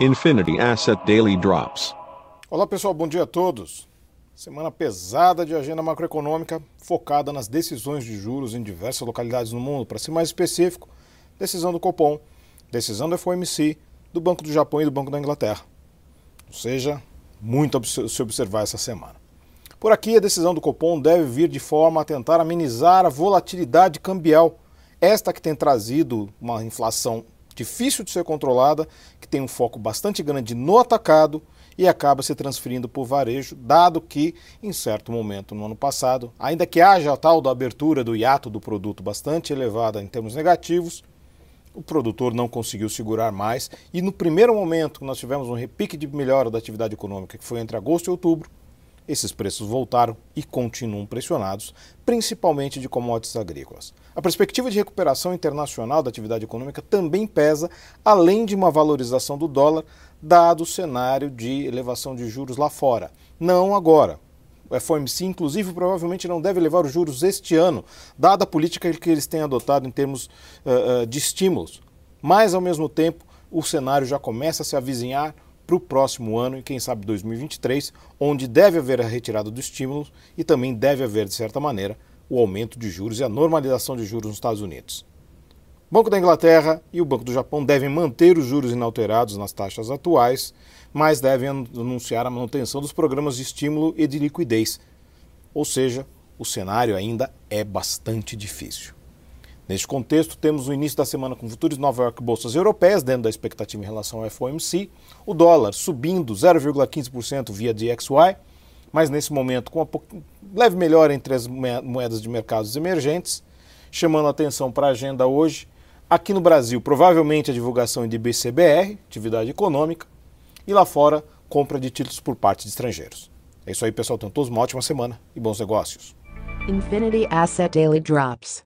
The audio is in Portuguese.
Infinity Asset Daily Drops. Olá pessoal, bom dia a todos. Semana pesada de agenda macroeconômica focada nas decisões de juros em diversas localidades no mundo. Para ser mais específico, decisão do Copom, decisão do FOMC, do Banco do Japão e do Banco da Inglaterra. Ou seja, muito a se observar essa semana. Por aqui, a decisão do Copom deve vir de forma a tentar amenizar a volatilidade cambial, esta que tem trazido uma inflação difícil de ser controlada, que tem um foco bastante grande no atacado e acaba se transferindo para o varejo, dado que, em certo momento no ano passado, ainda que haja a tal da abertura do hiato do produto bastante elevada em termos negativos, o produtor não conseguiu segurar mais. E no primeiro momento nós tivemos um repique de melhora da atividade econômica, que foi entre agosto e outubro, esses preços voltaram e continuam pressionados, principalmente de commodities agrícolas. A perspectiva de recuperação internacional da atividade econômica também pesa, além de uma valorização do dólar, dado o cenário de elevação de juros lá fora. Não agora. O FOMC, inclusive, provavelmente não deve levar os juros este ano, dada a política que eles têm adotado em termos uh, de estímulos. Mas, ao mesmo tempo, o cenário já começa a se avizinhar para o próximo ano e quem sabe 2023, onde deve haver a retirada do estímulo e também deve haver, de certa maneira, o aumento de juros e a normalização de juros nos Estados Unidos. O Banco da Inglaterra e o Banco do Japão devem manter os juros inalterados nas taxas atuais, mas devem anunciar a manutenção dos programas de estímulo e de liquidez. Ou seja, o cenário ainda é bastante difícil. Neste contexto, temos o início da semana com futuros Nova York bolsas europeias, dentro da expectativa em relação ao FOMC, o dólar subindo 0,15% via DXY, mas nesse momento com uma leve melhora entre as moedas de mercados emergentes, chamando a atenção para a agenda hoje. Aqui no Brasil, provavelmente a divulgação de BCBR, atividade econômica, e lá fora, compra de títulos por parte de estrangeiros. É isso aí, pessoal. Tenham todos uma ótima semana e bons negócios. Infinity Asset Daily Drops.